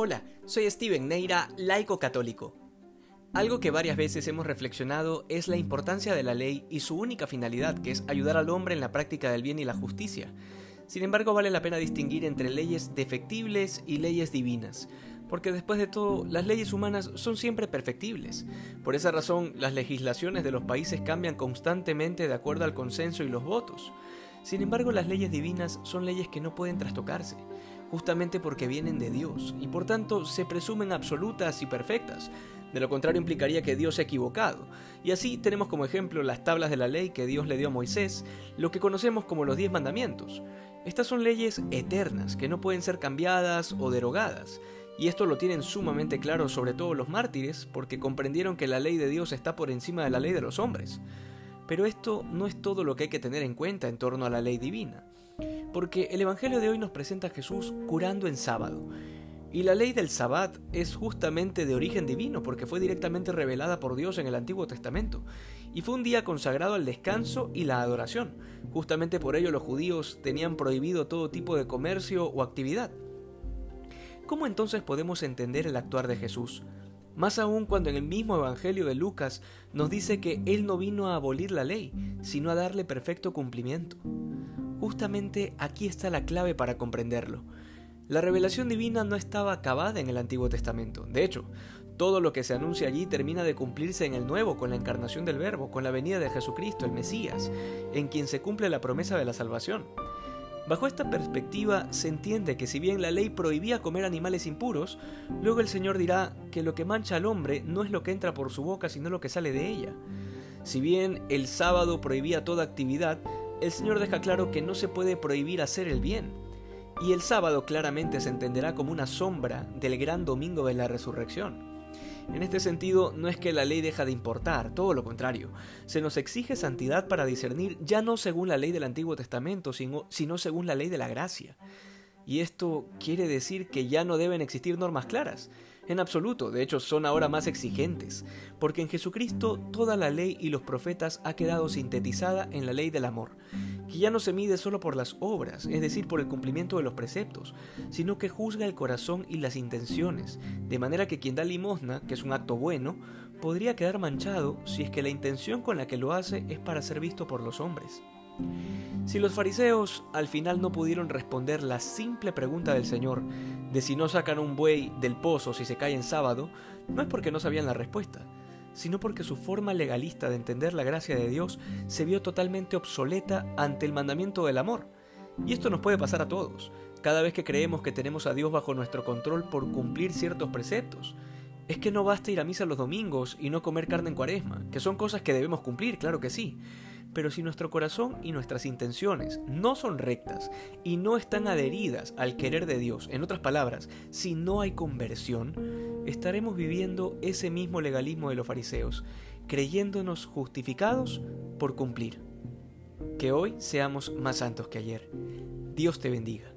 Hola, soy Steven Neira, laico católico. Algo que varias veces hemos reflexionado es la importancia de la ley y su única finalidad, que es ayudar al hombre en la práctica del bien y la justicia. Sin embargo, vale la pena distinguir entre leyes defectibles y leyes divinas, porque después de todo, las leyes humanas son siempre perfectibles. Por esa razón, las legislaciones de los países cambian constantemente de acuerdo al consenso y los votos. Sin embargo, las leyes divinas son leyes que no pueden trastocarse justamente porque vienen de Dios y por tanto se presumen absolutas y perfectas. De lo contrario implicaría que Dios se ha equivocado. Y así tenemos como ejemplo las tablas de la ley que Dios le dio a Moisés, lo que conocemos como los diez mandamientos. Estas son leyes eternas que no pueden ser cambiadas o derogadas. Y esto lo tienen sumamente claro sobre todo los mártires porque comprendieron que la ley de Dios está por encima de la ley de los hombres. Pero esto no es todo lo que hay que tener en cuenta en torno a la ley divina porque el Evangelio de hoy nos presenta a Jesús curando en sábado. Y la ley del sabbat es justamente de origen divino porque fue directamente revelada por Dios en el Antiguo Testamento. Y fue un día consagrado al descanso y la adoración. Justamente por ello los judíos tenían prohibido todo tipo de comercio o actividad. ¿Cómo entonces podemos entender el actuar de Jesús? Más aún cuando en el mismo Evangelio de Lucas nos dice que Él no vino a abolir la ley, sino a darle perfecto cumplimiento. Justamente aquí está la clave para comprenderlo. La revelación divina no estaba acabada en el Antiguo Testamento. De hecho, todo lo que se anuncia allí termina de cumplirse en el Nuevo con la encarnación del Verbo, con la venida de Jesucristo, el Mesías, en quien se cumple la promesa de la salvación. Bajo esta perspectiva se entiende que si bien la ley prohibía comer animales impuros, luego el Señor dirá que lo que mancha al hombre no es lo que entra por su boca, sino lo que sale de ella. Si bien el sábado prohibía toda actividad, el Señor deja claro que no se puede prohibir hacer el bien. Y el sábado claramente se entenderá como una sombra del gran domingo de la resurrección. En este sentido, no es que la ley deja de importar, todo lo contrario. Se nos exige santidad para discernir ya no según la ley del Antiguo Testamento, sino, sino según la ley de la gracia. Y esto quiere decir que ya no deben existir normas claras. En absoluto, de hecho son ahora más exigentes, porque en Jesucristo toda la ley y los profetas ha quedado sintetizada en la ley del amor, que ya no se mide solo por las obras, es decir, por el cumplimiento de los preceptos, sino que juzga el corazón y las intenciones, de manera que quien da limosna, que es un acto bueno, podría quedar manchado si es que la intención con la que lo hace es para ser visto por los hombres. Si los fariseos al final no pudieron responder la simple pregunta del Señor de si no sacan un buey del pozo si se cae en sábado, no es porque no sabían la respuesta, sino porque su forma legalista de entender la gracia de Dios se vio totalmente obsoleta ante el mandamiento del amor. Y esto nos puede pasar a todos, cada vez que creemos que tenemos a Dios bajo nuestro control por cumplir ciertos preceptos. Es que no basta ir a misa los domingos y no comer carne en cuaresma, que son cosas que debemos cumplir, claro que sí, pero si nuestro corazón y nuestras intenciones no son rectas y no están adheridas al querer de Dios, en otras palabras, si no hay conversión, estaremos viviendo ese mismo legalismo de los fariseos, creyéndonos justificados por cumplir. Que hoy seamos más santos que ayer. Dios te bendiga.